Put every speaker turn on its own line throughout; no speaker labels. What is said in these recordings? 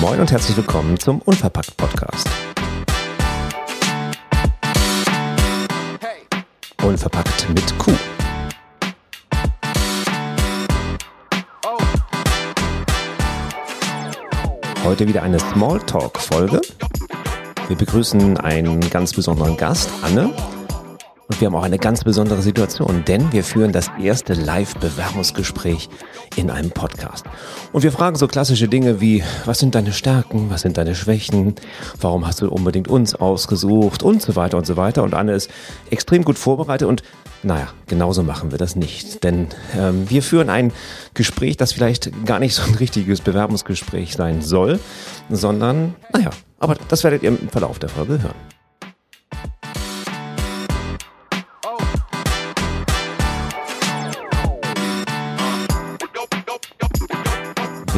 Moin und herzlich willkommen zum Unverpackt Podcast. Unverpackt mit Q. Heute wieder eine Smalltalk-Folge. Wir begrüßen einen ganz besonderen Gast, Anne. Und wir haben auch eine ganz besondere Situation, denn wir führen das erste Live-Bewerbungsgespräch in einem Podcast. Und wir fragen so klassische Dinge wie, was sind deine Stärken, was sind deine Schwächen, warum hast du unbedingt uns ausgesucht und so weiter und so weiter. Und Anne ist extrem gut vorbereitet und naja, genauso machen wir das nicht. Denn ähm, wir führen ein Gespräch, das vielleicht gar nicht so ein richtiges Bewerbungsgespräch sein soll, sondern, naja, aber das werdet ihr im Verlauf der Folge hören.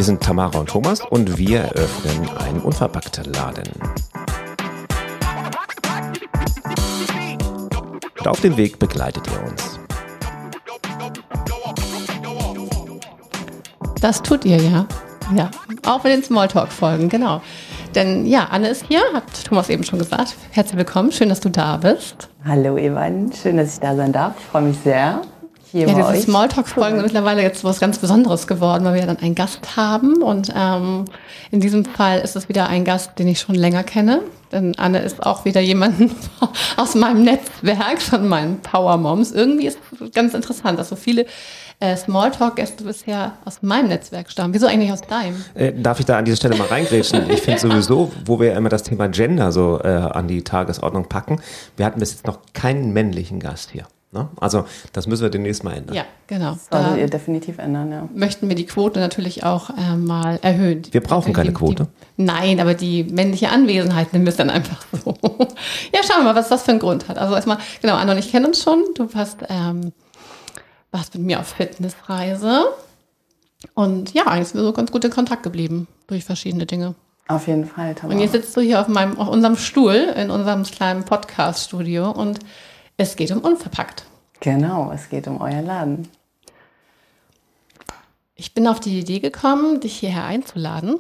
Wir sind Tamara und Thomas und wir eröffnen einen unverpackten Laden. Und auf dem Weg begleitet ihr uns.
Das tut ihr ja. Ja, auch mit den Smalltalk-Folgen, genau. Denn ja, Anne ist hier, hat Thomas eben schon gesagt. Herzlich willkommen, schön, dass du da bist.
Hallo Evan, schön, dass ich da sein darf. Ich freue mich sehr
hier ja, diese Smalltalk-Folgen sind mittlerweile jetzt was ganz Besonderes geworden, weil wir ja dann einen Gast haben. Und ähm, in diesem Fall ist es wieder ein Gast, den ich schon länger kenne. Denn Anne ist auch wieder jemand aus meinem Netzwerk, von meinen Power Moms. Irgendwie ist es ganz interessant, dass so viele äh, Smalltalk-Gäste bisher aus meinem Netzwerk stammen. Wieso eigentlich aus deinem?
Äh, darf ich da an dieser Stelle mal reingrätschen? Ich finde sowieso, wo wir immer das Thema Gender so äh, an die Tagesordnung packen, wir hatten bis jetzt noch keinen männlichen Gast hier. Ne? Also das müssen wir demnächst mal ändern.
Ja, genau.
Das solltet ihr definitiv ändern, ja.
Möchten wir die Quote natürlich auch äh, mal erhöhen.
Wir brauchen keine Quote.
Die, nein, aber die männliche Anwesenheit nehmen wir es dann einfach so. ja, schauen wir mal, was das für einen Grund hat. Also erstmal, genau, Anna und ich kennen uns schon. Du hast, ähm, warst mit mir auf Fitnessreise. Und ja, eigentlich sind wir so ganz gut in Kontakt geblieben durch verschiedene Dinge.
Auf jeden Fall,
Tamara. Und jetzt sitzt du hier auf meinem, auf unserem Stuhl in unserem kleinen Podcast-Studio und es geht um Unverpackt.
Genau, es geht um euren Laden.
Ich bin auf die Idee gekommen, dich hierher einzuladen,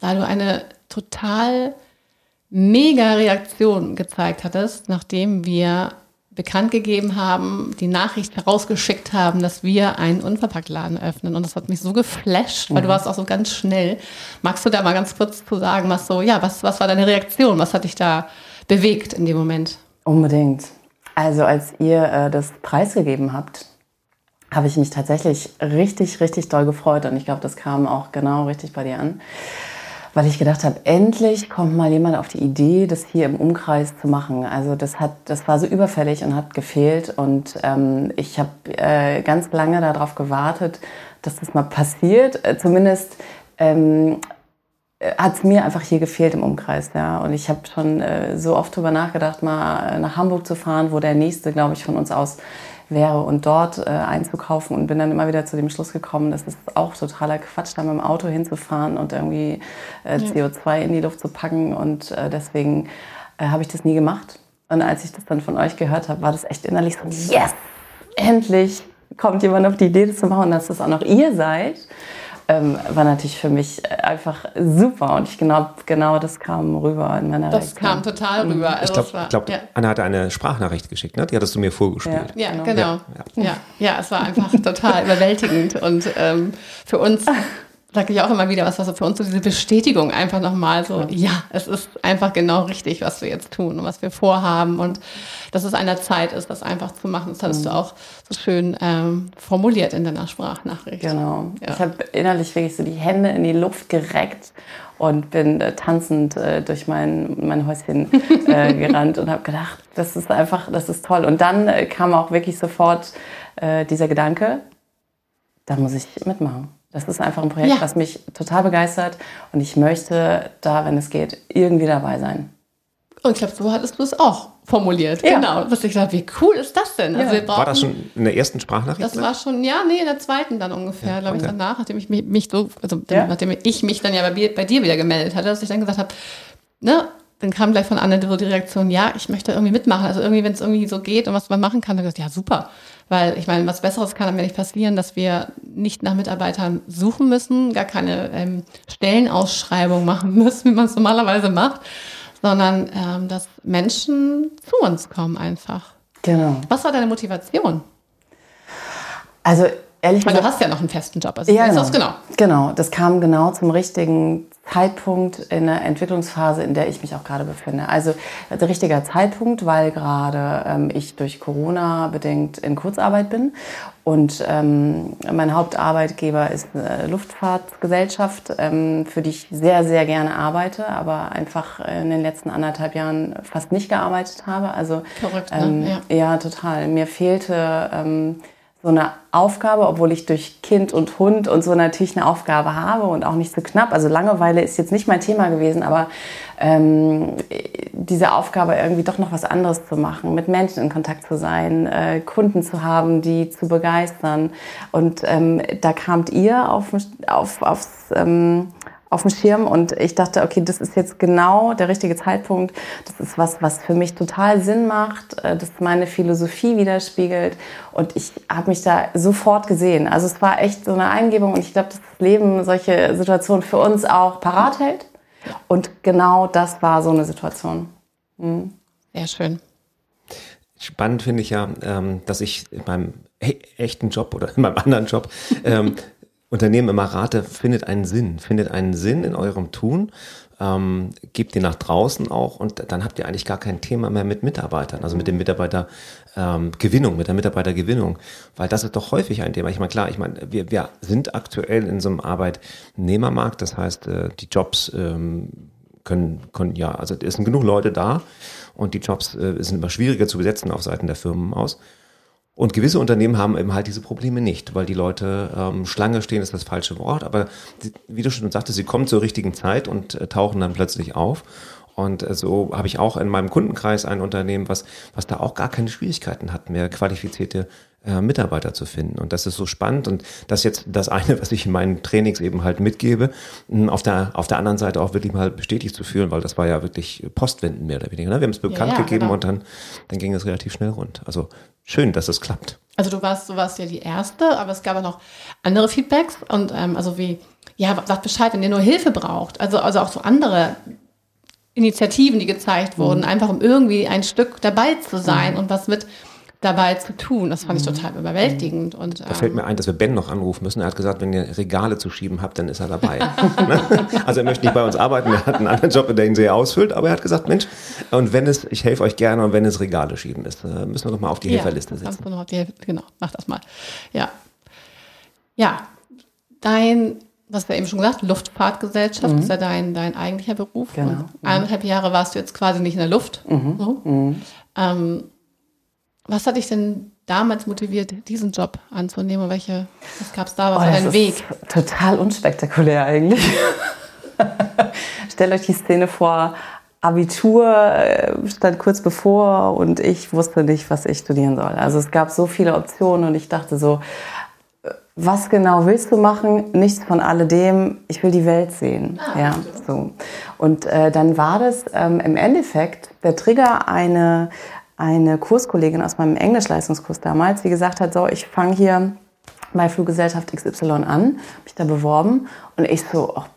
da du eine total mega Reaktion gezeigt hattest, nachdem wir bekannt gegeben haben, die Nachricht herausgeschickt haben, dass wir einen Unverpacktladen öffnen. Und das hat mich so geflasht, weil mhm. du warst auch so ganz schnell. Magst du da mal ganz kurz zu sagen, was so, ja, was, was war deine Reaktion? Was hat dich da bewegt in dem Moment?
Unbedingt. Also als ihr äh, das preisgegeben habt, habe ich mich tatsächlich richtig, richtig doll gefreut. Und ich glaube, das kam auch genau richtig bei dir an. Weil ich gedacht habe, endlich kommt mal jemand auf die Idee, das hier im Umkreis zu machen. Also das hat, das war so überfällig und hat gefehlt. Und ähm, ich habe äh, ganz lange darauf gewartet, dass das mal passiert. Äh, zumindest ähm, hat es mir einfach hier gefehlt im Umkreis. Ja. Und ich habe schon äh, so oft darüber nachgedacht, mal nach Hamburg zu fahren, wo der nächste, glaube ich, von uns aus wäre und dort äh, einzukaufen und bin dann immer wieder zu dem Schluss gekommen, das ist auch totaler Quatsch, da mit dem Auto hinzufahren und irgendwie äh, CO2 in die Luft zu packen und äh, deswegen äh, habe ich das nie gemacht. Und als ich das dann von euch gehört habe, war das echt innerlich so, yes, endlich kommt jemand auf die Idee, das zu machen, dass das auch noch ihr seid ähm, war natürlich für mich einfach super und ich glaube, genau das kam rüber in meiner
Das Reaktion. kam total rüber.
Mhm. Also ich glaube, glaub, ja. Anna hatte eine Sprachnachricht geschickt, ne? die hattest du mir vorgespielt.
Ja, ja genau. Ja, ja. ja, es war einfach total überwältigend und ähm, für uns sage ich auch immer wieder, was war so für uns so diese Bestätigung einfach nochmal so, ja. es ist einfach genau richtig, was wir jetzt tun und was wir vorhaben und dass es an der Zeit ist, das einfach zu machen. Das hattest mhm. du auch so schön ähm, formuliert in deiner Sprachnachricht.
Genau. Ja. Ich habe innerlich wirklich so die Hände in die Luft gereckt und bin äh, tanzend äh, durch mein, mein Häuschen äh, gerannt und habe gedacht, das ist einfach, das ist toll. Und dann äh, kam auch wirklich sofort äh, dieser Gedanke, da muss ich mitmachen. Das ist einfach ein Projekt, ja. was mich total begeistert und ich möchte da, wenn es geht, irgendwie dabei sein.
Und ich glaube, so hattest du es auch formuliert. Ja. Genau. Dass ich dachte, wie cool ist das denn?
Ja. Also war das schon in der ersten Sprachnachricht?
Das war schon, ja, nee, in der zweiten dann ungefähr, ja, glaube ich, danach, nachdem ich mich, mich so, also ja. nachdem ich mich dann ja bei, bei, dir wieder gemeldet hatte, dass ich dann gesagt habe, ne, dann kam gleich von Anne so die Reaktion, ja, ich möchte irgendwie mitmachen. Also irgendwie, wenn es irgendwie so geht und was man machen kann, dann gesagt, ja, super Weil ich meine, was Besseres kann mir nicht passieren, dass wir nicht nach Mitarbeitern suchen müssen, gar keine ähm, Stellenausschreibung machen müssen, wie man es normalerweise macht, sondern ähm, dass Menschen zu uns kommen einfach.
Genau.
Was war deine Motivation?
Also ehrlich
Weil
gesagt.
du hast ja noch einen festen Job. Also
Ja, genau.
das genau.
Genau, das kam genau zum richtigen Zeitpunkt in der Entwicklungsphase, in der ich mich auch gerade befinde. Also der richtige Zeitpunkt, weil gerade ähm, ich durch Corona bedingt in Kurzarbeit bin und ähm, mein Hauptarbeitgeber ist eine Luftfahrtgesellschaft, ähm, für die ich sehr, sehr gerne arbeite, aber einfach in den letzten anderthalb Jahren fast nicht gearbeitet habe. Also
Verrückt, ne?
ähm,
Ja.
ja, total. Mir fehlte ähm, so eine Aufgabe, obwohl ich durch Kind und Hund und so natürlich eine Aufgabe habe und auch nicht so knapp. Also Langeweile ist jetzt nicht mein Thema gewesen, aber ähm, diese Aufgabe irgendwie doch noch was anderes zu machen, mit Menschen in Kontakt zu sein, äh, Kunden zu haben, die zu begeistern. Und ähm, da kamt ihr auf, auf, aufs, ähm, auf dem Schirm und ich dachte, okay, das ist jetzt genau der richtige Zeitpunkt. Das ist was, was für mich total Sinn macht, äh, das meine Philosophie widerspiegelt und ich habe mich da sofort gesehen. Also es war echt so eine Eingebung und ich glaube, dass das Leben solche Situationen für uns auch parat hält. Und genau das war so eine Situation.
Sehr schön.
Spannend finde ich ja, ähm, dass ich in meinem echten Job oder in meinem anderen Job ähm, Unternehmen immer rate, findet einen Sinn, findet einen Sinn in eurem Tun, ähm, gebt ihr nach draußen auch und dann habt ihr eigentlich gar kein Thema mehr mit Mitarbeitern, also mit dem Mitarbeiter ähm, Gewinnung, mit der Mitarbeitergewinnung, weil das ist doch häufig ein Thema. Ich meine, klar, ich meine, wir, wir sind aktuell in so einem Arbeitnehmermarkt, das heißt, äh, die Jobs ähm, können, können ja, also es sind genug Leute da und die Jobs äh, sind immer schwieriger zu besetzen auf Seiten der Firmen aus. Und gewisse Unternehmen haben eben halt diese Probleme nicht, weil die Leute ähm, Schlange stehen, ist das falsche Wort, aber wie du schon sagtest, sie kommen zur richtigen Zeit und äh, tauchen dann plötzlich auf. Und äh, so habe ich auch in meinem Kundenkreis ein Unternehmen, was, was da auch gar keine Schwierigkeiten hat, mehr qualifizierte äh, Mitarbeiter zu finden. Und das ist so spannend. Und das ist jetzt das eine, was ich in meinen Trainings eben halt mitgebe, mh, auf der, auf der anderen Seite auch wirklich mal bestätigt zu führen, weil das war ja wirklich Postwenden mehr oder weniger. Ne? Wir haben es bekannt
ja,
gegeben
genau.
und dann, dann ging es relativ schnell rund. Also schön, dass es klappt.
Also du warst, du warst ja die Erste, aber es gab auch noch andere Feedbacks und ähm, also wie, ja, sagt Bescheid, wenn ihr nur Hilfe braucht. Also, also auch so andere Initiativen, die gezeigt
Mhm.
wurden, einfach um irgendwie ein Stück dabei zu sein und was mit dabei zu tun. Das fand ich total überwältigend. Und,
Mhm. Da fällt
ähm,
mir ein, dass wir Ben noch anrufen müssen. Er hat gesagt, wenn ihr Regale zu schieben habt, dann ist er dabei. Ne? also er möchte nicht bei uns arbeiten, er hat einen anderen Job, der ihn sehr ausfüllt, aber er hat gesagt, Mensch, und wenn es, ich helfe euch gerne, und wenn es Regale schieben ist, äh, müssen wir doch mal auf die Helferliste
ja,
setzen.
noch auf die Hilfe, genau, mach das mal. Ja. Ja, dein, was wir eben schon gesagt, Luftfahrtgesellschaft ist ja dein, dein eigentlicher Beruf.
Genau.
Und eineinhalb Jahre warst du jetzt quasi nicht in der Luft. So. Ähm, was hat dich denn damals motiviert, diesen Job anzunehmen? Welche, was gab es da? Was
Oh,
war dein Weg?
Total unspektakulär eigentlich. Stellt euch die Szene vor, Abitur äh, stand kurz bevor und ich wusste nicht, was ich studieren soll. Also es gab so viele Optionen und ich dachte so, was genau willst du machen? Nichts von alledem. Ich will die Welt sehen. ja, so. Und äh, dann war das ähm, im Endeffekt der Trigger eine eine Kurskollegin aus meinem Englischleistungskurs damals, die gesagt hat, so, ich fange hier bei Fluggesellschaft XY an, habe mich da beworben und ich so, ach,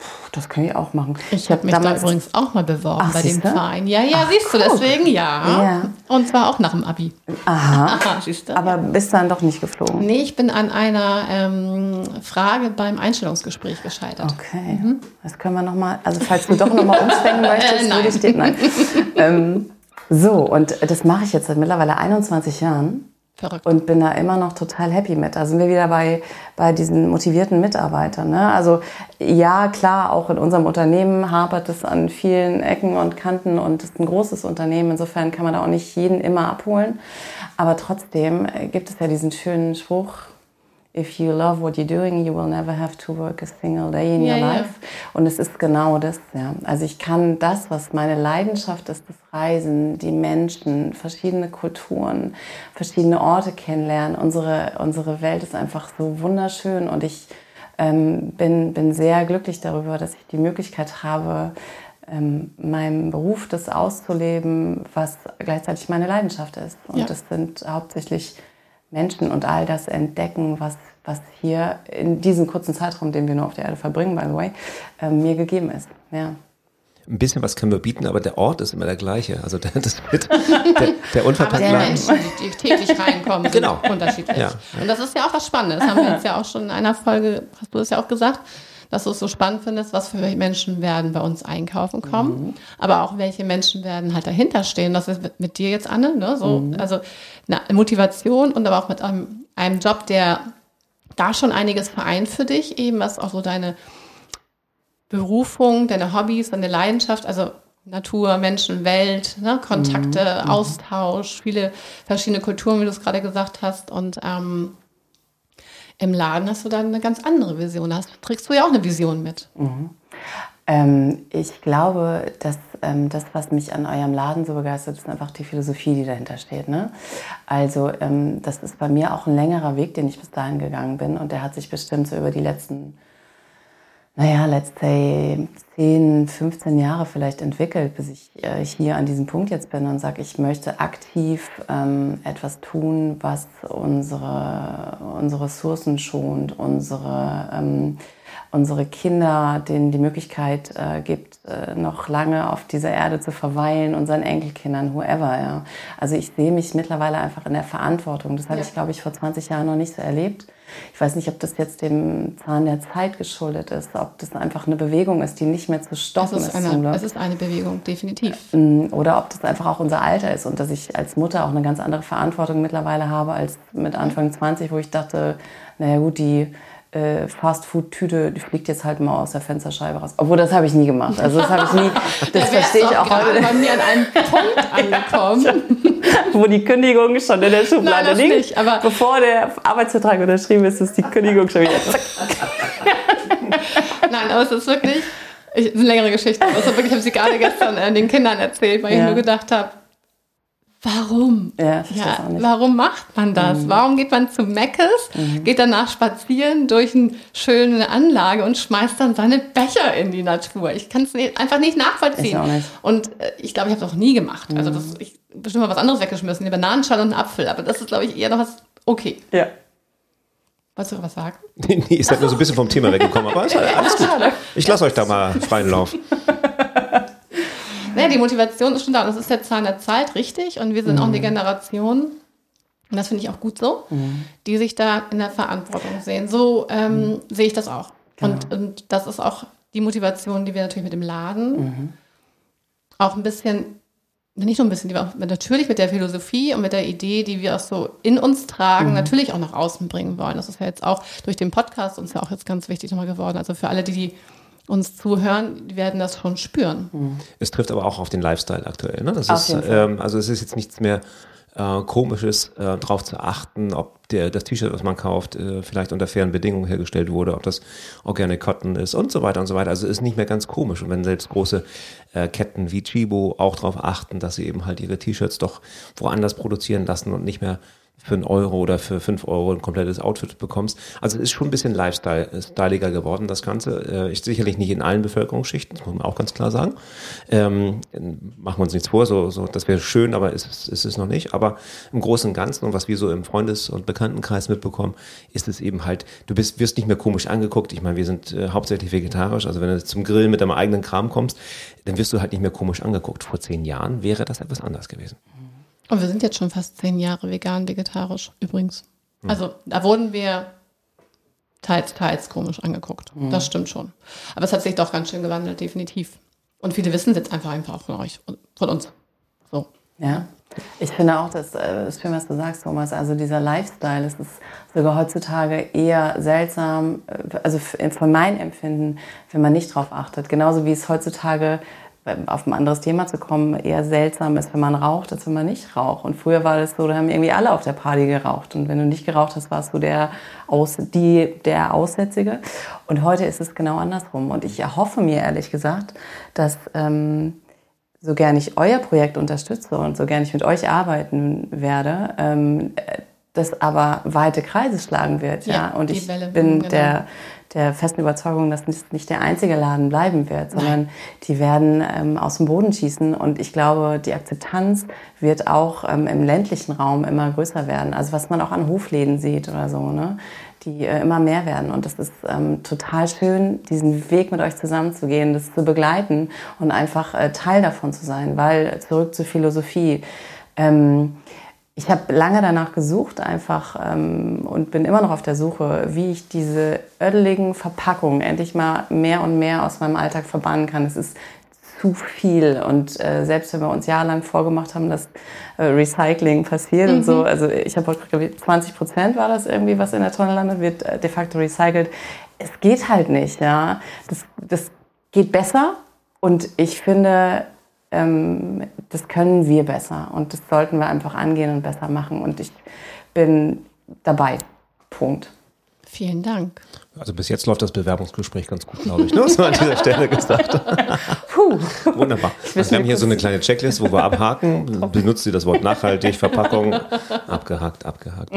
pff, das kann ich auch machen.
Ich habe mich da übrigens auch mal beworben
Ach,
bei dem? Verein. Ja, ja, siehst du, deswegen ja.
Ja.
Und zwar auch nach dem Abi.
Aha,
Aha, siehst du?
aber bist dann doch nicht geflogen.
Nee, ich bin an einer ähm, Frage beim Einstellungsgespräch gescheitert.
Okay, das können wir nochmal, also falls du doch nochmal umschwenken möchtest,
Nein.
würde ich dir, nein. ähm, so, und das mache ich jetzt seit mittlerweile 21 Jahren.
Verrückt.
und bin da immer noch total happy mit. Da sind wir wieder bei, bei diesen motivierten Mitarbeitern. Ne? Also ja, klar, auch in unserem Unternehmen hapert es an vielen Ecken und Kanten und ist ein großes Unternehmen. Insofern kann man da auch nicht jeden immer abholen. Aber trotzdem äh, gibt es ja diesen schönen Spruch, If you love what you're doing, you will never have to work a single day in
Ja,
your life. Und es ist genau das, ja. Also ich kann das, was meine Leidenschaft ist, das Reisen, die Menschen, verschiedene Kulturen, verschiedene Orte kennenlernen. Unsere, unsere Welt ist einfach so wunderschön und ich ähm, bin, bin sehr glücklich darüber, dass ich die Möglichkeit habe, ähm, meinem Beruf das auszuleben, was gleichzeitig meine Leidenschaft ist. Und
Ja.
das sind hauptsächlich Menschen und all das entdecken, was, was hier in diesem kurzen Zeitraum, den wir nur auf der Erde verbringen, by the way, äh, mir gegeben ist. Ja
ein bisschen was können wir bieten, aber der Ort ist immer der gleiche. Also der, das wird, der, der unverpackt
Aber die Menschen, die täglich reinkommen, sind
genau.
unterschiedlich. Ja, ja. Und das ist ja auch was Spannendes. Das haben wir jetzt ja auch schon in einer Folge, hast du es ja auch gesagt, dass du es so spannend findest, was für Menschen werden bei uns einkaufen kommen, mhm. aber auch welche Menschen werden halt dahinter stehen. Das ist mit dir jetzt, Anne, ne? so, mhm. also eine Motivation und aber auch mit einem, einem Job, der da schon einiges vereint für dich, eben was auch so deine Berufung, deine Hobbys, deine Leidenschaft, also Natur, Menschen, Welt, ne, Kontakte, mhm. Austausch, viele verschiedene Kulturen, wie du es gerade gesagt hast. Und ähm, im Laden hast du dann eine ganz andere Vision. Da trägst du ja auch eine Vision mit.
Mhm. Ähm, ich glaube, dass ähm, das, was mich an eurem Laden so begeistert, ist einfach die Philosophie, die dahinter steht. Ne? Also ähm, das ist bei mir auch ein längerer Weg, den ich bis dahin gegangen bin. Und der hat sich bestimmt so über die letzten naja, let's say 10, 15 Jahre vielleicht entwickelt, bis ich äh, hier an diesem Punkt jetzt bin und sage, ich möchte aktiv ähm, etwas tun, was unsere, unsere Ressourcen schont, unsere, ähm, unsere Kinder denen die Möglichkeit äh, gibt, äh, noch lange auf dieser Erde zu verweilen, unseren Enkelkindern, whoever. Ja. Also ich sehe mich mittlerweile einfach in der Verantwortung. Das ja. ich, glaube ich, vor 20 Jahren noch nicht so erlebt. Ich weiß nicht, ob das jetzt dem Zahn der Zeit geschuldet ist, ob das einfach eine Bewegung ist, die nicht mehr zu stoppen
es ist.
ist
eine, es ist eine Bewegung, definitiv.
Mm, oder ob das einfach auch unser Alter ist und dass ich als Mutter auch eine ganz andere Verantwortung mittlerweile habe als mit Anfang 20, wo ich dachte, naja gut, die äh, Fastfood-Tüte, die fliegt jetzt halt mal aus der Fensterscheibe raus. Obwohl, das habe ich nie gemacht. Also das habe ich nie, das verstehe ich auch heute.
bei mir an einem Punkt angekommen.
Wo die Kündigung schon in der Schublade Nein, liegt. Nicht, aber bevor der Arbeitsvertrag unterschrieben ist, ist die Kündigung schon wieder zack.
Nein, aber es ist wirklich, ich, ist eine längere Geschichte. Also wirklich, ich habe sie gerade gestern äh, den Kindern erzählt, weil ja. ich nur gedacht habe, Warum?
Ja,
ja warum macht man das? Mhm. Warum geht man zu Meckes, mhm. geht danach spazieren durch eine schöne Anlage und schmeißt dann seine Becher in die Natur? Ich kann es einfach nicht nachvollziehen. Ich auch nicht. Und äh, ich glaube, ich habe es auch nie gemacht. Also mhm. Also das, ich bestimmt mal was anderes weggeschmissen, eine Bananenschale und einen Apfel. Aber das ist, glaube ich, eher noch was okay.
Ja.
Wolltest du was sagen?
nee, nee, ist halt nur so ein bisschen vom Thema weggekommen, aber ist halt alles gut. Ich lasse euch da mal freien Lauf.
Nee, die Motivation ist schon da. Und das ist der Zahn der Zeit, richtig. Und wir sind mhm. auch eine Generation, und das finde ich auch gut so, mhm. die sich da in der Verantwortung sehen. So ähm, mhm. sehe ich das auch. Genau. Und, und das ist auch die Motivation, die wir natürlich mit dem Laden mhm. auch ein bisschen, nicht nur ein bisschen, die wir auch natürlich mit der Philosophie und mit der Idee, die wir auch so in uns tragen, mhm. natürlich auch nach außen bringen wollen. Das ist ja jetzt auch durch den Podcast uns ja auch jetzt ganz wichtig nochmal geworden. Also für alle, die die uns zuhören, die werden das schon spüren.
Mhm. Es trifft aber auch auf den Lifestyle aktuell. Ne? Das ist, ähm, also es ist jetzt nichts mehr äh, Komisches, äh, darauf zu achten, ob der, das T-Shirt, was man kauft, äh, vielleicht unter fairen Bedingungen hergestellt wurde, ob das Organic Cotton ist und so weiter und so weiter. Also es ist nicht mehr ganz komisch. Und wenn selbst große äh, Ketten wie Chibo auch darauf achten, dass sie eben halt ihre T-Shirts doch woanders produzieren lassen und nicht mehr für einen Euro oder für fünf Euro ein komplettes Outfit bekommst. Also es ist schon ein bisschen Lifestyle-styliger geworden, das Ganze. Äh, ist sicherlich nicht in allen Bevölkerungsschichten, das muss man auch ganz klar sagen. Ähm, machen wir uns nichts vor, so, so, das wäre schön, aber ist, ist es noch nicht. Aber im Großen und Ganzen und was wir so im Freundes- und Bekanntenkreis mitbekommen, ist es eben halt, du bist, wirst nicht mehr komisch angeguckt. Ich meine, wir sind äh, hauptsächlich vegetarisch, also wenn du zum Grillen mit deinem eigenen Kram kommst, dann wirst du halt nicht mehr komisch angeguckt. Vor zehn Jahren wäre das etwas anders gewesen.
Und wir sind jetzt schon fast zehn Jahre vegan, vegetarisch übrigens. Mhm. Also da wurden wir teils, teils komisch angeguckt. Mhm. Das stimmt schon. Aber es hat sich doch ganz schön gewandelt, definitiv. Und viele wissen es jetzt einfach einfach von euch, von uns. So.
Ja. Ich finde auch, dass äh, ist schön, was du sagst, Thomas. Also dieser Lifestyle, es ist sogar heutzutage eher seltsam, äh, also von meinem Empfinden, wenn man nicht drauf achtet. Genauso wie es heutzutage auf ein anderes Thema zu kommen, eher seltsam ist, wenn man raucht, als wenn man nicht raucht. Und früher war das so, da haben irgendwie alle auf der Party geraucht. Und wenn du nicht geraucht hast, warst du der, Aus, die, der Aussätzige. Und heute ist es genau andersrum. Und ich erhoffe mir ehrlich gesagt, dass ähm, so gern ich euer Projekt unterstütze und so gern ich mit euch arbeiten werde, ähm, das aber weite Kreise schlagen wird. Ja, ja. und ich Welle, bin genau. der der festen Überzeugung, dass es nicht der einzige Laden bleiben wird, sondern Nein. die werden ähm, aus dem Boden schießen. Und ich glaube, die Akzeptanz wird auch ähm, im ländlichen Raum immer größer werden. Also was man auch an Hofläden sieht oder so, ne? die äh, immer mehr werden. Und das ist ähm, total schön, diesen Weg mit euch zusammenzugehen, das zu begleiten und einfach äh, Teil davon zu sein. Weil zurück zur Philosophie. Ähm, ich habe lange danach gesucht einfach ähm, und bin immer noch auf der Suche, wie ich diese ödeligen Verpackungen endlich mal mehr und mehr aus meinem Alltag verbannen kann. Es ist zu viel und äh, selbst wenn wir uns jahrelang vorgemacht haben, dass äh, Recycling passiert mhm. und so, mhm. also ich habe heute 20 Prozent war das irgendwie, was in der Tonne landet, wird äh, de facto recycelt. Es geht halt nicht, ja. Das, das geht besser und ich finde, ähm, das können wir besser und das sollten wir einfach angehen und besser machen. Und ich bin dabei. Punkt.
Vielen Dank.
Also bis jetzt läuft das Bewerbungsgespräch ganz gut, glaube ich. Ne? So an dieser Stelle gesagt. Puh. Wunderbar. Also wir haben hier so eine kleine Checklist, wo wir abhaken. Benutzt sie das Wort nachhaltig, Verpackung, abgehakt, abgehakt.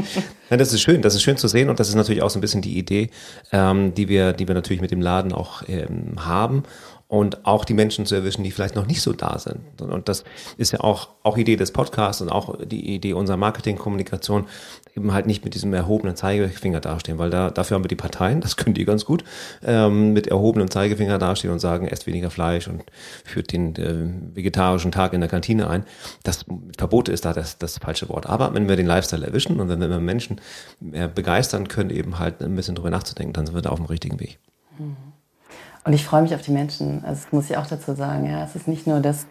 Ja, das ist schön, das ist schön zu sehen und das ist natürlich auch so ein bisschen die Idee, ähm, die wir, die wir natürlich mit dem Laden auch ähm, haben und auch die Menschen zu erwischen, die vielleicht noch nicht so da sind. Und das ist ja auch, auch Idee des Podcasts und auch die Idee unserer Marketingkommunikation, eben halt nicht mit diesem erhobenen Zeigefinger dastehen, weil da, dafür haben wir die Parteien, das können die ganz gut, ähm, mit erhobenem Zeigefinger dastehen und sagen, esst weniger Fleisch und führt den äh, vegetarischen Tag in der Kantine ein. Das Verbote ist da das, das falsche Wort. Aber wenn wir den Lifestyle erwischen und wenn wir Menschen begeistern können, eben halt ein bisschen drüber nachzudenken, dann sind wir da auf dem richtigen Weg.
Mhm. Und ich freue mich auf die Menschen. Also das muss ich auch dazu sagen. Ja, es ist nicht nur das,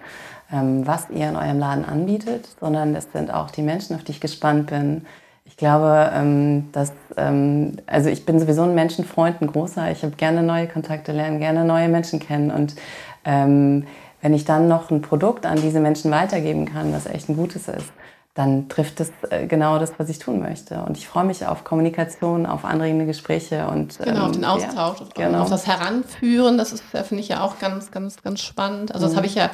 ähm, was ihr in eurem Laden anbietet, sondern es sind auch die Menschen, auf die ich gespannt bin. Ich glaube, ähm, dass ähm, also ich bin sowieso ein Menschenfreund, ein großer. Ich habe gerne neue Kontakte lernen, gerne neue Menschen kennen und wenn ich dann noch ein Produkt an diese Menschen weitergeben kann, das echt ein gutes ist, dann trifft es äh, genau das, was ich tun möchte. Und ich freue mich auf Kommunikation, auf anregende Gespräche und
genau, auf den ähm, Austausch, ja, genau. auf das Heranführen. Das ist, finde ich ja auch ganz, ganz, ganz spannend. Also das mhm. habe ich ja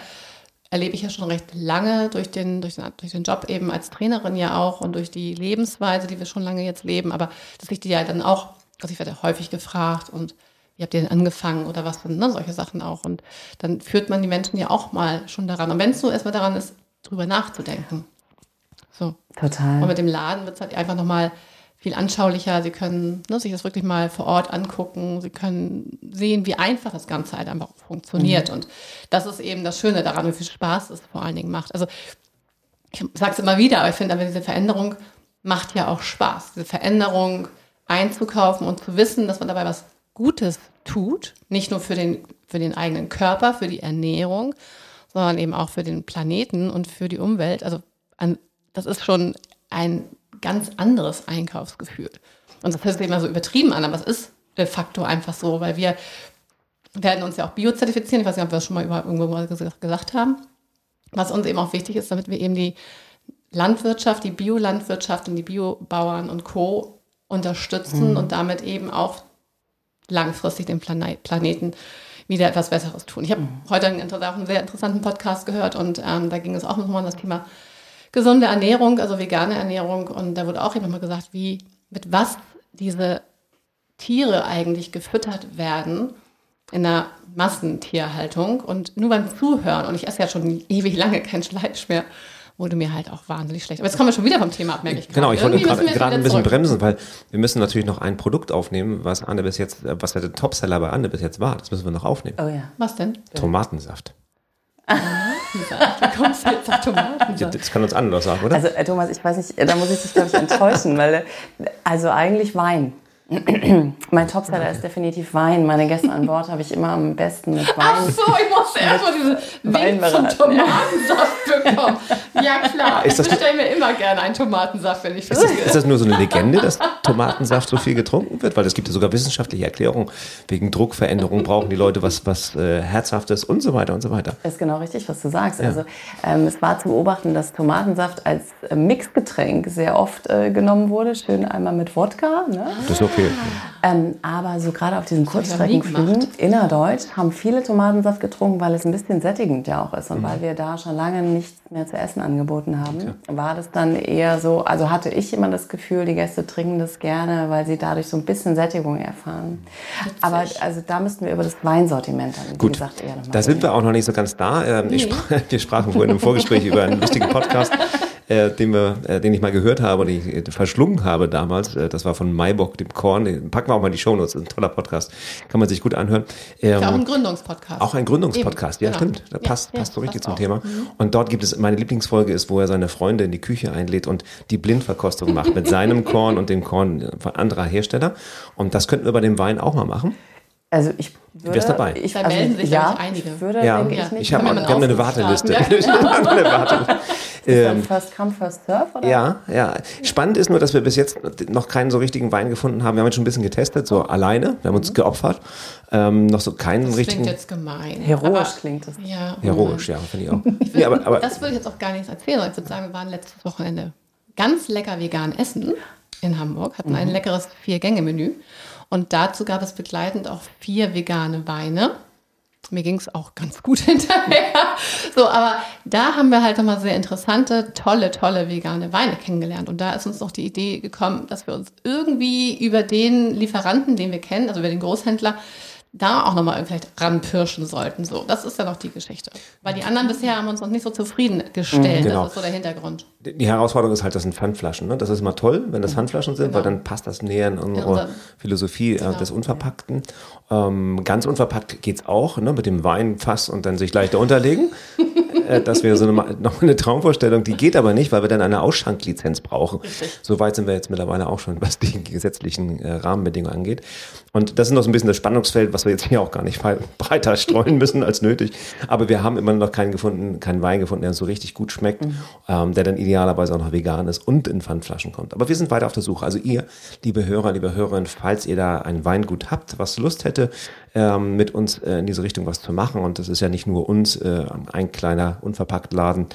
erlebe ich ja schon recht lange durch den, durch, den, durch den Job eben als Trainerin ja auch und durch die Lebensweise, die wir schon lange jetzt leben. Aber ich die ja dann auch, also ich werde häufig gefragt und wie habt ihr denn angefangen oder was denn, ne, solche Sachen auch. Und dann führt man die Menschen ja auch mal schon daran. Und wenn es nur erstmal daran ist, drüber nachzudenken. So.
Total.
Und mit dem Laden wird es halt einfach nochmal viel anschaulicher. Sie können ne, sich das wirklich mal vor Ort angucken. Sie können sehen, wie einfach das Ganze halt einfach funktioniert. Mhm. Und das ist eben das Schöne daran, wie viel Spaß es vor allen Dingen macht. Also ich sage es immer wieder, aber ich finde, aber diese Veränderung macht ja auch Spaß. Diese Veränderung einzukaufen und zu wissen, dass man dabei was Gutes tut, nicht nur für den, für den eigenen Körper, für die Ernährung, sondern eben auch für den Planeten und für die Umwelt. Also an, das ist schon ein ganz anderes Einkaufsgefühl. Und das hört sich immer so übertrieben an, aber es ist de facto einfach so, weil wir werden uns ja auch biozertifizieren. Ich weiß nicht, ob wir das schon mal über, irgendwo mal gesagt haben. Was uns eben auch wichtig ist, damit wir eben die Landwirtschaft, die Biolandwirtschaft und die Biobauern und Co. unterstützen mhm. und damit eben auch langfristig den Planeten wieder etwas Besseres tun. Ich habe mhm. heute einen, auch einen sehr interessanten Podcast gehört und ähm, da ging es auch nochmal um das Thema gesunde Ernährung, also vegane Ernährung. Und da wurde auch immer mal gesagt, wie, mit was diese Tiere eigentlich gefüttert werden in der Massentierhaltung. Und nur beim Zuhören, und ich esse ja schon ewig lange kein Fleisch mehr, wurde mir halt auch wahnsinnig schlecht. Aber jetzt kommen wir schon wieder vom Thema ab, merke ich
Genau, ich wollte gerade ein bisschen bremsen, weil wir müssen natürlich noch ein Produkt aufnehmen, was Anne bis jetzt, was der Topseller bei Anne bis jetzt war. Das müssen wir noch aufnehmen.
Oh ja.
Was denn?
Tomatensaft.
Tomatensaft. Du kommst jetzt auf Tomatensaft.
Das kann uns anders sagen, oder?
Also äh, Thomas, ich weiß nicht, da muss ich dich, glaube ich, enttäuschen, weil, äh, also eigentlich Wein. mein Topseller ist definitiv Wein. Meine Gäste an Bord habe ich immer am besten mit Wein.
Ach so, ich musste erstmal diese Wink von Tomatensaft bekommen. Ja klar, ist das ich bestelle mir immer gerne einen Tomatensaft, wenn ich
ist das, ist das nur so eine Legende, dass Tomatensaft so viel getrunken wird? Weil es gibt ja sogar wissenschaftliche Erklärungen. Wegen Druckveränderungen brauchen die Leute was, was äh, Herzhaftes und so weiter und so weiter.
Das ist genau richtig, was du sagst. Ja. Also ähm, es war zu beobachten, dass Tomatensaft als äh, Mixgetränk sehr oft äh, genommen wurde. Schön einmal mit Wodka. Ne?
Das ist okay okay.
Ähm, aber so gerade auf diesen
ich
Kurzstreckenflügen innerdeutsch haben viele Tomatensaft getrunken, weil es ein bisschen sättigend ja auch ist. Und
Mhm.
weil wir da schon lange nichts mehr zu essen angeboten haben, war das dann eher so, also hatte ich immer das Gefühl, die Gäste trinken das gerne, weil sie dadurch so ein bisschen Sättigung erfahren. Aber also da müssten wir über das Weinsortiment dann, wie
Gut,
gesagt, eher nochmal
da sind wir auch noch nicht so ganz da. Ähm, ich sprach, wir sprachen vorhin im Vorgespräch über einen lustigen Podcast, äh, den, wir, äh, den ich mal gehört habe und ich äh, verschlungen habe damals. Äh, das war von Maibock, dem Korn. Den packen wir auch mal in die Shownotes. Das ist ein toller Podcast. Kann man sich gut anhören. Ähm,
auch ein Gründungspodcast.
Auch ein Gründungspodcast,
Eben,
ja,
genau.
stimmt. Da
Ja,
passt,
ja,
passt so richtig zum
auch. Mhm.
Thema. Und dort gibt es, meine Lieblingsfolge ist, wo er seine Freunde in die Küche einlädt und die Blindverkostung macht mit seinem Korn und dem Korn von anderer Hersteller. Und das könnten wir bei dem Wein auch mal machen.
Also ich würde,
wärst dabei?
Ich,
Da
also,
melden sich,
ja,
ich, einige.
Ich würde,
Ja,
denke
Ja.
ich nicht.
Ich habe,
Kann
wir haben eine Warteliste.
das
Ähm,
First Come, First Serve? Oder?
ja, ja. Spannend ist nur, dass wir bis jetzt noch keinen so richtigen Wein gefunden haben. Wir haben jetzt schon ein bisschen getestet, so alleine. Wir haben uns geopfert. Ähm, noch so keinen
das
richtigen.
klingt jetzt gemein.
Heroisch
aber,
klingt das.
Ja,
Heroisch, ja, finde ich auch. nee, aber, aber
das würde ich jetzt auch gar nichts erzählen. Ich würde sagen, wir waren letztes Wochenende ganz lecker vegan essen in Hamburg, hatten
Mhm.
ein leckeres Vier-Gänge-Menü. Und dazu gab es begleitend auch vier vegane Weine. Mir ging es auch ganz gut hinterher. So, aber da haben wir halt nochmal sehr interessante, tolle, tolle vegane Weine kennengelernt. Und da ist uns noch die Idee gekommen, dass wir uns irgendwie über den Lieferanten, den wir kennen, also über den Großhändler, da auch nochmal vielleicht ranpirschen sollten. So, das ist ja noch die Geschichte. Weil die anderen bisher haben uns noch nicht so zufriedengestellt.
Genau.
Das ist so der Hintergrund.
die Herausforderung ist halt, das sind Pfandflaschen. Ne? Das ist immer toll, wenn das Pfandflaschen sind, weil dann passt das näher in unsere
unser-
Philosophie äh, des Unverpackten. Ähm, ganz unverpackt geht's auch, ne? mit dem Weinfass und dann sich leichter unterlegen. äh, das wäre so eine, noch eine Traumvorstellung. Die geht aber nicht, weil wir dann eine Ausschanklizenz brauchen. So weit sind wir jetzt mittlerweile auch schon, was die gesetzlichen äh, Rahmenbedingungen angeht. Und das ist noch so ein bisschen das Spannungsfeld, was wir jetzt hier auch gar nicht breiter streuen müssen als nötig. Aber wir haben immer noch keinen gefunden, keinen Wein gefunden, der uns so richtig gut schmeckt, ähm, der dann idealerweise auch noch vegan ist und in Pfandflaschen kommt. Aber wir sind weiter auf der Suche. Also ihr, liebe Hörer, liebe Hörerinnen, falls ihr da ein Weingut habt, was Lust hätte, ähm, mit uns äh, in diese Richtung was zu machen, und das ist ja nicht nur uns, äh, ein kleiner unverpackt Laden,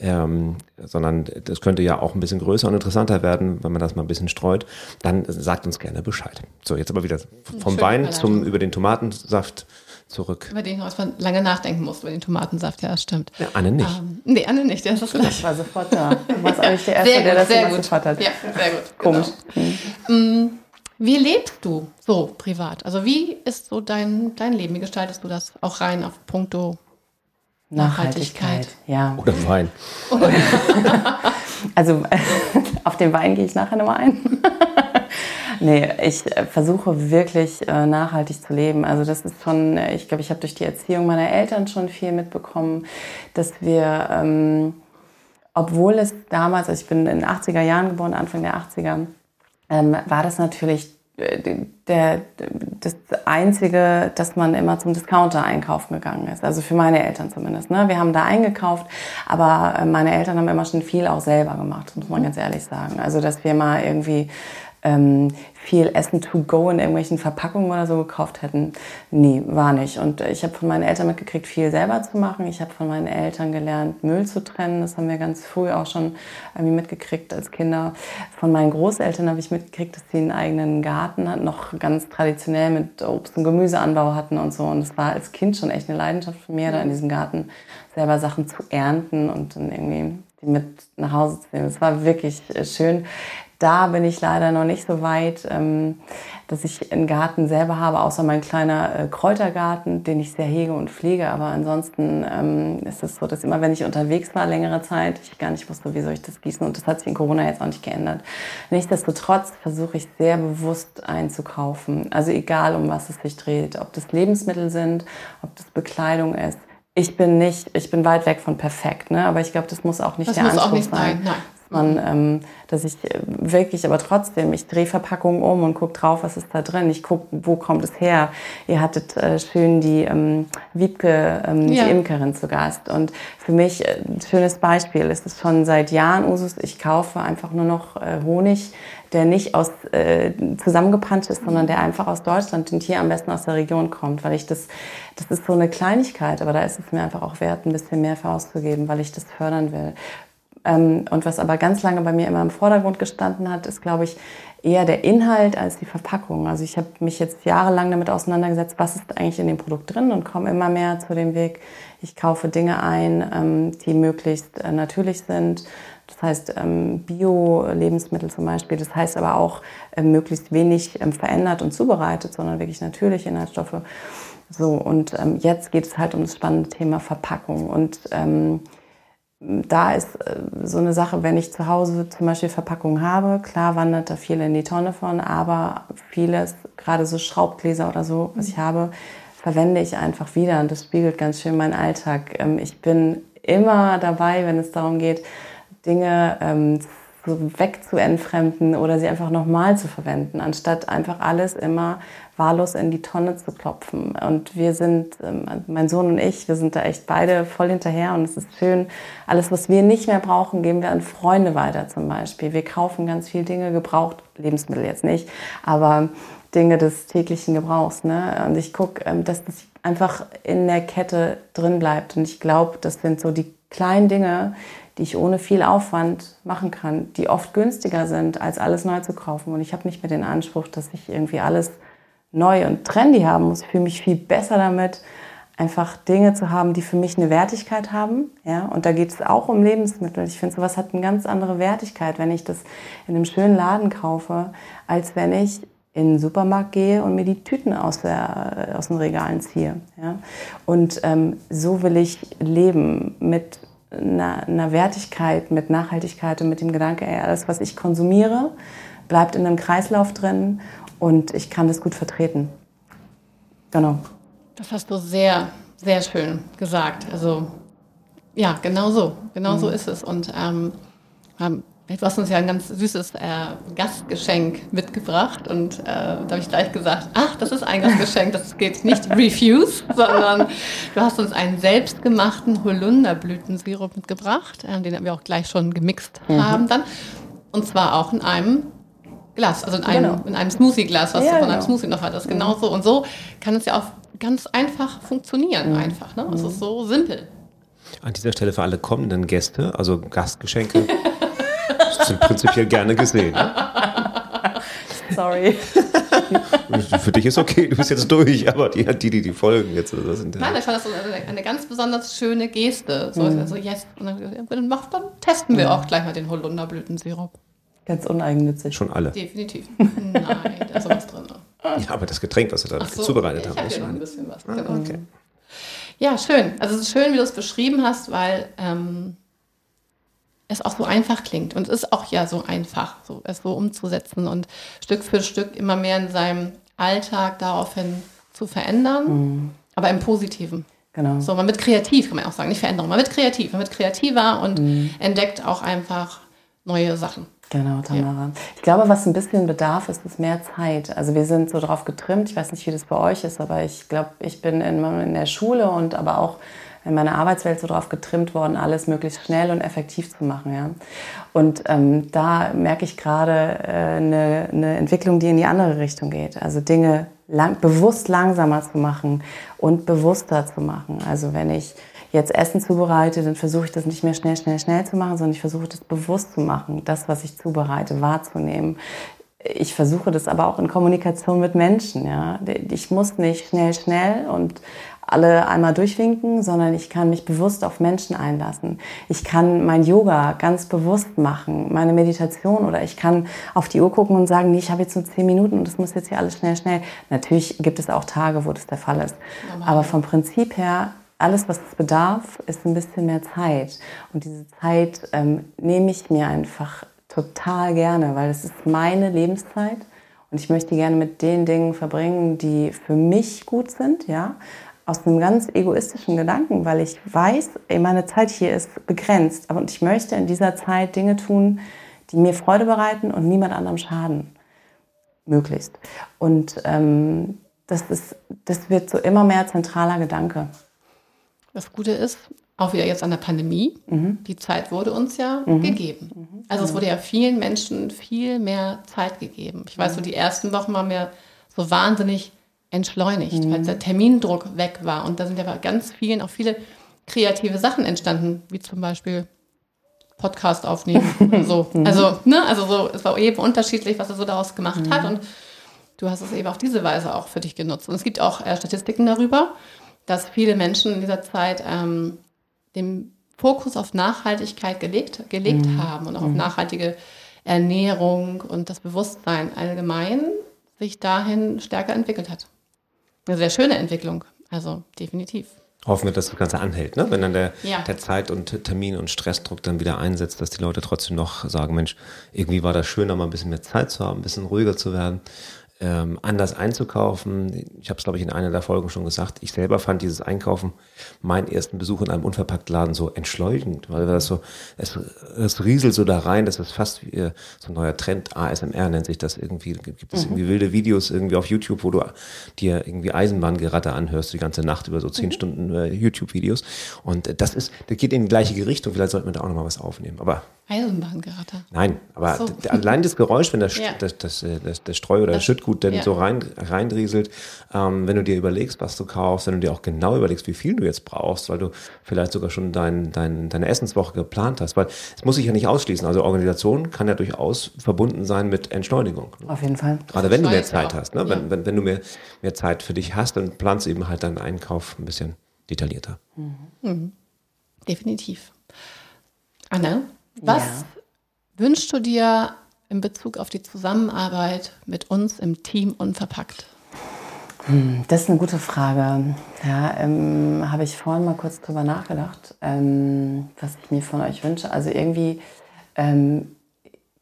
ähm, sondern das könnte ja auch ein bisschen größer und interessanter werden, wenn man das mal ein bisschen streut, dann sagt uns gerne Bescheid. So, jetzt aber wieder vom
Schöne
Wein zum über den Tomatensaft zurück.
Über den man lange nachdenken muss, über den Tomatensaft, ja, das stimmt.
Ja, Anne nicht.
Ähm, nee, Anne nicht, der ist das gleich.
Ich war sofort da. Du warst eigentlich der Erste,
Sehr
der
gut,
das
sehr
immer
gut.
sofort hat.
Ja, sehr gut.
Komisch.
Genau. Mm, Wie lebst du so privat? Also wie ist so dein, dein Leben? Wie gestaltest du das auch rein auf puncto
Nachhaltigkeit. Ja.
Oder Wein.
Also auf den Wein gehe ich nachher nochmal ein. nee, ich äh, versuche wirklich äh, nachhaltig zu leben. Also das ist schon, äh, ich glaube, ich habe durch die Erziehung meiner Eltern schon viel mitbekommen, dass wir, ähm, obwohl es damals, also ich bin in den 80er Jahren geboren, Anfang der 80er, ähm, war das natürlich der, das Einzige, dass man immer zum Discounter einkaufen gegangen ist. Also für meine Eltern zumindest. Ne? Wir haben da eingekauft, aber äh, meine Eltern haben immer schon viel auch selber gemacht, muss man ganz ehrlich sagen. Also dass wir mal irgendwie ähm, viel Essen to go in irgendwelchen Verpackungen oder so gekauft hätten. Nie, war nicht. Und ich habe von meinen Eltern mitgekriegt, viel selber zu machen. Ich habe von meinen Eltern gelernt, Müll zu trennen. Das haben wir ganz früh auch schon irgendwie mitgekriegt als Kinder. Von meinen Großeltern habe ich mitgekriegt, dass sie einen eigenen Garten hatten, noch ganz traditionell mit Obst- und Gemüseanbau hatten und so. Und es war als Kind schon echt eine Leidenschaft von mir, da in diesem Garten selber Sachen zu ernten und dann irgendwie die mit nach Hause zu nehmen. Es war wirklich äh, schön. Da bin ich leider noch nicht so weit, ähm, dass ich einen Garten selber habe, außer mein kleiner äh, Kräutergarten, den ich sehr hege und pflege. Aber ansonsten ähm, ist es so, dass immer, wenn ich unterwegs war, längere Zeit, ich gar nicht wusste, wie soll ich das gießen. Und das hat sich in Corona jetzt auch nicht geändert. Nichtsdestotrotz versuche ich sehr bewusst einzukaufen. Also egal, um was es sich dreht. Ob das Lebensmittel sind, ob das Bekleidung ist. Ich bin nicht, ich bin weit weg von perfekt, ne? aber ich glaube, das muss auch nicht
Das
der
muss
Anspruch
auch nicht
sein
sein, nein.
Man, ähm, dass ich äh, wirklich, aber trotzdem, ich drehe Verpackungen um und gucke drauf, was ist da drin. Ich gucke, wo kommt es her. Ihr hattet äh, schön die ähm, Wiebke, ähm,
Ja.
die Imkerin zu Gast. Und für mich äh, ein schönes Beispiel. Es ist schon seit Jahren Usus, ich kaufe einfach nur noch äh, Honig, der nicht aus äh, zusammengepanscht ist, sondern der einfach aus Deutschland und hier am besten aus der Region kommt, weil ich das, das ist so eine Kleinigkeit, aber da ist es mir einfach auch wert, ein bisschen mehr für auszugeben, weil ich das fördern will und was aber ganz lange bei mir immer im Vordergrund gestanden hat, ist, glaube ich, eher der Inhalt als die Verpackung. Also ich habe mich jetzt jahrelang damit auseinandergesetzt, was ist eigentlich in dem Produkt drin und komme immer mehr zu dem Weg, ich kaufe Dinge ein, ähm, die möglichst äh, natürlich sind. Das heißt ähm, Bio-Lebensmittel zum Beispiel. Das heißt aber auch äh, möglichst wenig ähm, verändert und zubereitet, sondern wirklich natürliche Inhaltsstoffe. So, und ähm, jetzt geht es halt um das spannende Thema Verpackung. Und ähm, da ist äh, so eine Sache, wenn ich zu Hause zum Beispiel Verpackungen habe, klar wandert da viel in die Tonne von, aber vieles, gerade so Schraubgläser oder so, was ich habe, verwende ich einfach wieder und das spiegelt ganz schön meinen Alltag. Ähm, ich bin immer dabei, wenn es darum geht, Dinge ähm, so wegzuentfremden oder sie einfach nochmal zu verwenden, anstatt einfach alles immer wahllos in die Tonne zu klopfen. Und wir sind, ähm, mein Sohn und ich, wir sind da echt beide voll hinterher und es ist schön. Alles, was wir nicht mehr brauchen, geben wir an Freunde weiter zum Beispiel. Wir kaufen ganz viel Dinge gebraucht, Lebensmittel jetzt nicht, aber Dinge des täglichen Gebrauchs. Ne? Und ich gucke, ähm, dass das einfach in der Kette drin bleibt. Und ich glaube, das sind so die kleinen Dinge, die ich ohne viel Aufwand machen kann, die oft günstiger sind, als alles neu zu kaufen. Und ich habe nicht mehr den Anspruch, dass ich irgendwie alles neu und trendy haben muss. Ich fühle mich viel besser damit, einfach Dinge zu haben, die für mich eine Wertigkeit haben. Ja? Und da geht es auch um Lebensmittel. Ich finde, sowas hat eine ganz andere Wertigkeit, wenn ich das in einem schönen Laden kaufe, als wenn ich in den Supermarkt gehe und mir die Tüten aus, der, aus den Regalen ziehe. Ja? Und ähm, so will ich leben mit einer, einer, Wertigkeit, mit Nachhaltigkeit und mit dem Gedanke, ey, alles, was ich konsumiere, bleibt in einem Kreislauf drin und ich kann das gut vertreten. Genau.
Das hast du sehr, sehr schön gesagt. Also ja, genau so. Genau mhm. so ist es. Und ähm, Du hast uns ja ein ganz süßes äh, Gastgeschenk mitgebracht und äh, da habe ich gleich gesagt, ach, das ist ein Gastgeschenk, das geht nicht refuse, sondern du hast uns einen selbstgemachten Holunderblütensirup mitgebracht, äh, den wir auch gleich schon gemixt mhm. haben dann und zwar auch in einem Glas, also in einem, genau. in einem Smoothie-Glas, was ja, du von einem genau. Smoothie noch hattest. Genauso und so kann es ja auch ganz einfach funktionieren, mhm. einfach. Ne? Es ist so simpel.
An dieser Stelle für alle kommenden Gäste, also Gastgeschenke, sind prinzipiell gerne gesehen.
Sorry.
Für dich ist okay, du bist jetzt durch, aber die, die, die, die folgen jetzt.
Das sind Nein, ich fand das so eine, eine, ganz besonders schöne Geste. So, mhm. also yes. Und dann, dann, dann testen wir mhm. auch gleich mal den Holunderblütensirup.
Ganz uneigennützig.
Schon alle.
Definitiv. Nein, da ist was drin.
Ja, aber das Getränk, was wir da so, zubereitet haben.
Ich habe ein bisschen was. Ah, okay. Ja, schön. Also es ist schön, wie du es beschrieben hast, weil ähm, es auch so einfach klingt. Und es ist auch ja so einfach, so, es so umzusetzen und Stück für Stück immer mehr in seinem Alltag daraufhin zu verändern, mhm. aber im Positiven. Genau. So, man wird kreativ, kann man auch sagen, nicht Veränderung, man wird kreativ, man wird kreativer und mhm. entdeckt auch einfach neue Sachen.
Genau, Tamara. Ja. Ich glaube, was ein bisschen bedarf, ist, ist mehr Zeit. Also wir sind so drauf getrimmt. Ich weiß nicht, wie das bei euch ist, aber ich glaube, ich bin in, in der Schule und aber auch in meiner Arbeitswelt so drauf getrimmt worden, alles möglichst schnell und effektiv zu machen. Ja. Und ähm, da merke ich gerade äh, eine, eine Entwicklung, die in die andere Richtung geht. Also Dinge lang, bewusst langsamer zu machen und bewusster zu machen. Also wenn ich jetzt Essen zubereite, dann versuche ich das nicht mehr schnell, schnell, schnell zu machen, sondern ich versuche das bewusst zu machen, das, was ich zubereite, wahrzunehmen. Ich versuche das aber auch in Kommunikation mit Menschen. Ja. Ich muss nicht schnell, schnell und alle einmal durchwinken, sondern ich kann mich bewusst auf Menschen einlassen. Ich kann mein Yoga ganz bewusst machen, meine Meditation oder ich kann auf die Uhr gucken und sagen, nee, ich habe jetzt nur zehn Minuten und das muss jetzt hier alles schnell, schnell. Natürlich gibt es auch Tage, wo das der Fall ist. Aber vom Prinzip her, alles, was es bedarf, ist ein bisschen mehr Zeit. Und diese Zeit ähm, nehme ich mir einfach total gerne, weil es ist meine Lebenszeit und ich möchte gerne mit den Dingen verbringen, die für mich gut sind, ja, aus einem ganz egoistischen Gedanken, weil ich weiß, meine Zeit hier ist begrenzt, aber ich möchte in dieser Zeit Dinge tun, die mir Freude bereiten und niemand anderem schaden. Möglichst. Und ähm, das, ist, das wird so immer mehr zentraler Gedanke.
Das Gute ist, auch wieder jetzt an der Pandemie, mhm. die Zeit wurde uns ja mhm. gegeben. Mhm. Also es wurde ja vielen Menschen viel mehr Zeit gegeben. Ich weiß, so die ersten Wochen waren mir so wahnsinnig entschleunigt, mhm. weil der Termindruck weg war. Und da sind ja bei ganz vielen auch viele kreative Sachen entstanden, wie zum Beispiel Podcast aufnehmen so. Also, ne, also so, es war eben unterschiedlich, was er so daraus gemacht hat und du hast es eben auf diese Weise auch für dich genutzt. Und es gibt auch äh, Statistiken darüber, dass viele Menschen in dieser Zeit ähm, den Fokus auf Nachhaltigkeit gelegt, gelegt haben und auch auf nachhaltige Ernährung und das Bewusstsein allgemein sich dahin stärker entwickelt hat. Eine sehr schöne Entwicklung, also definitiv.
Hoffen wir, dass das Ganze anhält, ne? wenn dann der,
Ja.
der Zeit- und Termin- und Stressdruck dann wieder einsetzt, dass die Leute trotzdem noch sagen, Mensch, irgendwie war das schöner, mal ein bisschen mehr Zeit zu haben, ein bisschen ruhiger zu werden, ähm, anders einzukaufen. Ich habe es, glaube ich, in einer der Folgen schon gesagt. Ich selber fand dieses Einkaufen, meinen ersten Besuch in einem Unverpacktladen so entschleunigend, weil das so, es, es rieselt so da rein, das ist fast wie äh, so ein neuer Trend, ASMR nennt sich das irgendwie. Gibt es irgendwie wilde Videos irgendwie auf YouTube, wo du dir irgendwie Eisenbahngeratter anhörst die ganze Nacht über so zehn Stunden äh, YouTube-Videos. Und äh, das ist, das geht in die gleiche Richtung. Vielleicht sollten wir da auch nochmal was aufnehmen. Aber
Eisenbahngeratter.
Nein, aber
So.
allein das Geräusch, wenn das,
Ja.
das, das, äh, das, das Streu oder das Schüttgut dann
ja.
so rein, reindrieselt, ähm, wenn du dir überlegst, was du kaufst, wenn du dir auch genau überlegst, wie viel du jetzt brauchst, weil du vielleicht sogar schon dein, dein, deine Essenswoche geplant hast, weil es muss sich ja nicht ausschließen. Also Organisation kann ja durchaus verbunden sein mit Entschleunigung.
Auf jeden Fall.
Gerade wenn du mehr Zeit
auch.
hast, ne?
Ja.
wenn, wenn, wenn du mehr, mehr Zeit für dich hast, dann planst du eben halt deinen Einkauf ein bisschen detaillierter.
Definitiv. Anne, was
Ja.
wünschst du dir in Bezug auf die Zusammenarbeit mit uns im Team Unverpackt?
Das ist eine gute Frage. Ja, ähm, habe ich vorhin mal kurz drüber nachgedacht, ähm, was ich mir von euch wünsche. Also irgendwie ähm,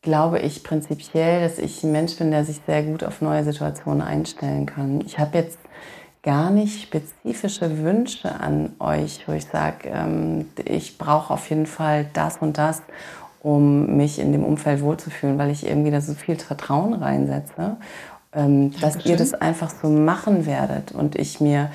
glaube ich prinzipiell, dass ich ein Mensch bin, der sich sehr gut auf neue Situationen einstellen kann. Ich habe jetzt gar nicht spezifische Wünsche an euch, wo ich sage, ähm, ich brauche auf jeden Fall das und das, um mich in dem Umfeld wohlzufühlen, weil ich irgendwie da so viel Vertrauen reinsetze, ähm, dass ihr das einfach so machen werdet und ich mir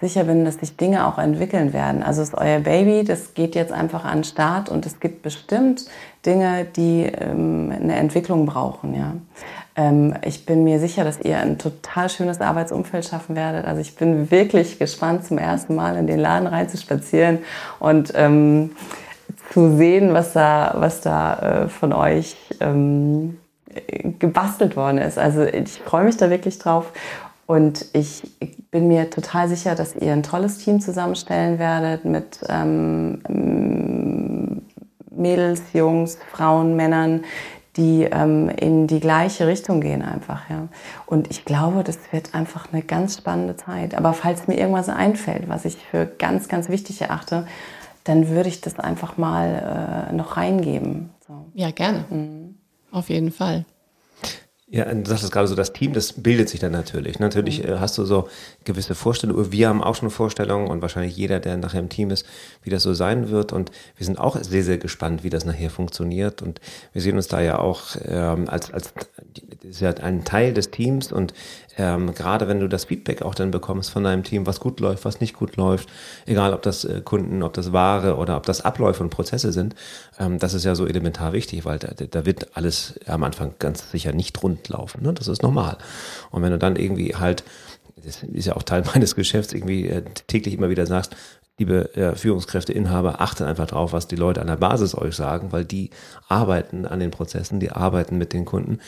sicher bin, dass sich Dinge auch entwickeln werden. Also ist euer Baby, das geht jetzt einfach an den Start und es gibt bestimmt Dinge, die ähm, eine Entwicklung brauchen. Ja. Ähm, ich bin mir sicher, dass ihr ein total schönes Arbeitsumfeld schaffen werdet. Also ich bin wirklich gespannt, zum ersten Mal in den Laden reinzuspazieren und ähm, zu sehen, was da, was da äh, von euch ähm, gebastelt worden ist. Also ich freue mich da wirklich drauf. Und ich bin mir total sicher, dass ihr ein tolles Team zusammenstellen werdet mit ähm, Mädels, Jungs, Frauen, Männern, die ähm, in die gleiche Richtung gehen einfach. Ja. Und ich glaube, das wird einfach eine ganz spannende Zeit. Aber falls mir irgendwas einfällt, was ich für ganz, ganz wichtig erachte, dann würde ich das einfach mal äh, noch reingeben. So.
Ja, gerne. Auf jeden Fall.
Ja, du sagtest gerade so, das Team, das bildet sich dann natürlich. Natürlich äh, hast du so gewisse Vorstellungen. Wir haben auch schon Vorstellungen und wahrscheinlich jeder, der nachher im Team ist, wie das so sein wird. Und wir sind auch sehr, sehr gespannt, wie das nachher funktioniert. Und wir sehen uns da ja auch ähm, als, als ist ja ein Teil des Teams. Und ähm, gerade wenn du das Feedback auch dann bekommst von deinem Team, was gut läuft, was nicht gut läuft, egal ob das äh, Kunden, ob das Ware oder ob das Abläufe und Prozesse sind, ähm, das ist ja so elementar wichtig, weil da, da wird alles am Anfang ganz sicher nicht rund laufen. Ne? Das ist normal. Und wenn du dann irgendwie halt, das ist ja auch Teil meines Geschäfts, irgendwie äh, täglich immer wieder sagst, liebe äh, Führungskräfte, Inhaber, achtet einfach drauf, was die Leute an der Basis euch sagen, weil die arbeiten an den Prozessen, die arbeiten mit den Kunden.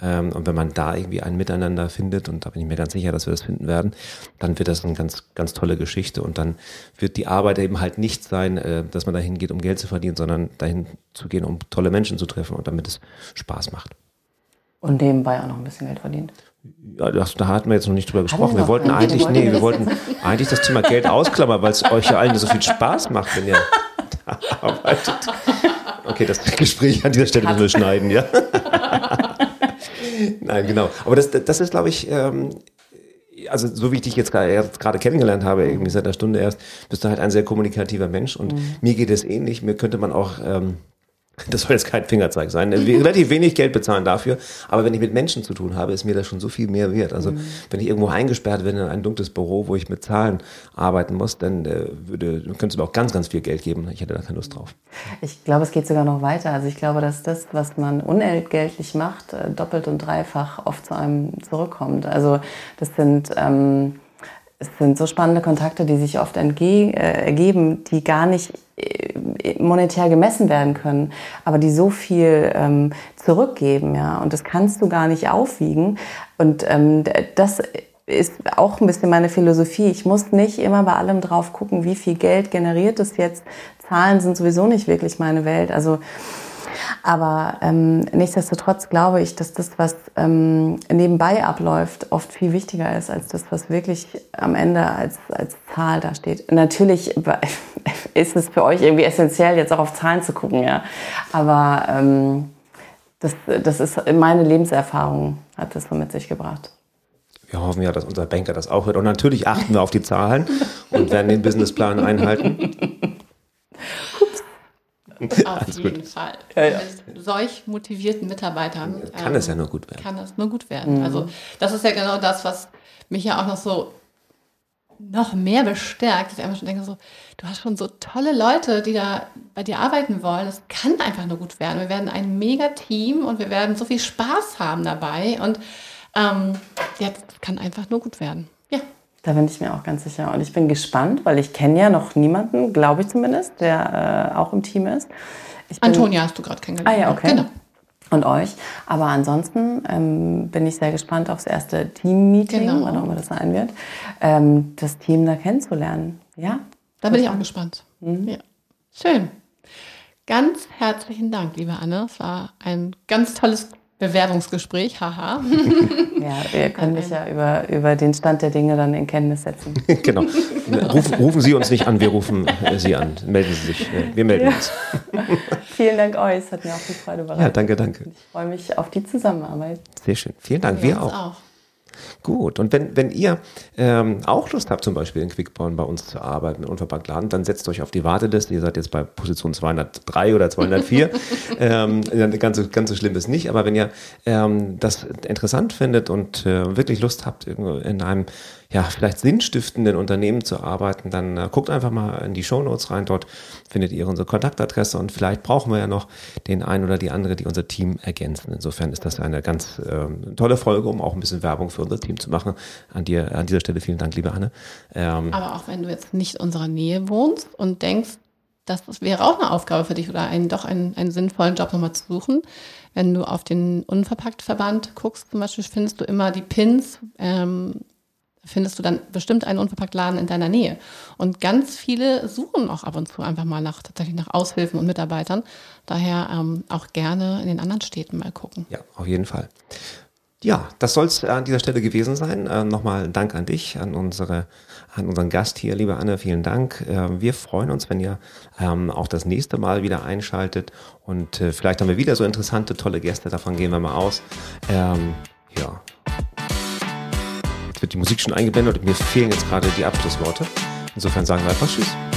Ähm, und wenn man da irgendwie ein Miteinander findet, und da bin ich mir ganz sicher, dass wir das finden werden, dann wird das eine ganz, ganz tolle Geschichte. Und dann wird die Arbeit eben halt nicht sein, äh, dass man dahin geht, um Geld zu verdienen, sondern dahin zu gehen, um tolle Menschen zu treffen und damit es Spaß macht.
Und nebenbei auch noch ein bisschen Geld verdient.
Ja, das, da hatten wir jetzt noch nicht drüber gesprochen.
wir
wollten eigentlich, nee,
wir
wollten eigentlich das Thema Geld ausklammern, weil es euch ja allen so viel Spaß macht, wenn ihr da arbeitet. Okay, das Gespräch an dieser Stelle müssen wir schneiden, ja? Nein, genau. Aber das, das ist, glaube ich, ähm, also so wie ich dich jetzt gerade kennengelernt habe, irgendwie seit einer Stunde erst, bist du halt ein sehr kommunikativer Mensch und mir geht es ähnlich. Mir könnte man auch ähm, das soll jetzt kein Fingerzeig sein. Wir relativ wenig Geld bezahlen dafür, aber wenn ich mit Menschen zu tun habe, ist mir das schon so viel mehr wert. Also wenn ich irgendwo eingesperrt bin in ein dunkles Büro, wo ich mit Zahlen arbeiten muss, dann äh, würde, könntest du mir auch ganz, ganz viel Geld geben. Ich hätte da keine Lust drauf.
Ich glaube, es geht sogar noch weiter. Also ich glaube, dass das, was man unentgeltlich macht, äh, doppelt und dreifach oft zu einem zurückkommt. Also das sind ähm, es sind so spannende Kontakte, die sich oft entge äh, ergeben, die gar nicht äh, monetär gemessen werden können, aber die so viel ähm, zurückgeben, ja. Und das kannst du gar nicht aufwiegen. Und ähm, das ist auch ein bisschen meine Philosophie. Ich muss nicht immer bei allem drauf gucken, wie viel Geld generiert es jetzt. Zahlen sind sowieso nicht wirklich meine Welt. Also aber ähm, nichtsdestotrotz glaube ich, dass das, was ähm, nebenbei abläuft, oft viel wichtiger ist als das, was wirklich am Ende als, als Zahl da steht. Natürlich ist es für euch irgendwie essentiell, jetzt auch auf Zahlen zu gucken, ja. Aber ähm, das, das ist meine Lebenserfahrung, hat das so mit sich gebracht.
Wir hoffen ja, dass unser Banker das auch hört. Und natürlich achten wir auf die Zahlen und werden den Businessplan einhalten.
Auf jeden gut. Fall. Ja, ja. Mit solch motivierten Mitarbeitern
kann ähm, es ja nur gut werden.
Kann es nur gut werden. Mhm. Also das ist ja genau das, was mich ja auch noch so noch mehr bestärkt, dass ich einfach schon denke, so, du hast schon so tolle Leute, die da bei dir arbeiten wollen. Das kann einfach nur gut werden. Wir werden ein mega Team und wir werden so viel Spaß haben dabei. Und ähm, ja, das kann einfach nur gut werden.
Da bin ich mir auch ganz sicher. Und ich bin gespannt, weil ich kenne ja noch niemanden, glaube ich zumindest, der äh, auch im Team ist.
Antonia hast du gerade kennengelernt.
Ah ja, okay. Genau. Und euch. Aber ansonsten ähm, bin ich sehr gespannt aufs erste Team-Meeting, genau. wann auch immer das sein wird, ähm, das Team da kennenzulernen. Ja.
Da bin ich auch gespannt. Mhm. Ja. Schön. Ganz herzlichen Dank, liebe Anne. Es war ein ganz tolles Bewerbungsgespräch, haha.
ja, wir können dich ja über, über den Stand der Dinge dann in Kenntnis setzen.
genau. Rufen, rufen, Sie uns nicht an, wir rufen Sie an. Melden Sie sich. Wir melden ja. uns.
Vielen Dank euch, es hat mir auch viel Freude bereitet.
Ja, danke, danke.
Ich freue mich auf die Zusammenarbeit.
Sehr schön. Vielen Dank, wir, wir auch. auch. Gut, und wenn, wenn ihr ähm, auch Lust habt, zum Beispiel in Quickborn bei uns zu arbeiten, unverpackt laden, dann setzt euch auf die Warteliste. Ihr seid jetzt bei Position 203 oder 204. ähm, ganz, so, ganz so schlimm ist nicht, aber wenn ihr ähm, das interessant findet und äh, wirklich Lust habt, in einem ja, vielleicht sinnstiftenden Unternehmen zu arbeiten, dann äh, guckt einfach mal in die Show Notes rein. Dort findet ihr unsere Kontaktadresse und vielleicht brauchen wir ja noch den einen oder die andere, die unser Team ergänzen. Insofern ist das eine ganz äh, tolle Folge, um auch ein bisschen Werbung für unser Team zu machen. An dir, an dieser Stelle vielen Dank, liebe Anne.
Ähm, Aber auch wenn du jetzt nicht in unserer Nähe wohnst und denkst, das wäre auch eine Aufgabe für dich oder einen, doch einen, einen sinnvollen Job nochmal zu suchen. Wenn du auf den Unverpackt-Verband guckst, zum Beispiel, findest du immer die Pins, ähm, findest du dann bestimmt einen Unverpacktladen in deiner Nähe. Und ganz viele suchen auch ab und zu einfach mal nach tatsächlich nach Aushilfen und Mitarbeitern. Daher ähm, auch gerne in den anderen Städten mal gucken.
Ja, auf jeden Fall. Ja, das soll es an dieser Stelle gewesen sein. Äh, Nochmal Dank an dich, an unsere, an unseren Gast hier, liebe Anne. Vielen Dank. Äh, wir freuen uns, wenn ihr ähm, auch das nächste Mal wieder einschaltet und äh, vielleicht haben wir wieder so interessante, tolle Gäste. Davon gehen wir mal aus. Ähm, ja, die Musik schon eingeblendet und mir fehlen jetzt gerade die Abschlussworte. Insofern sagen wir einfach Tschüss.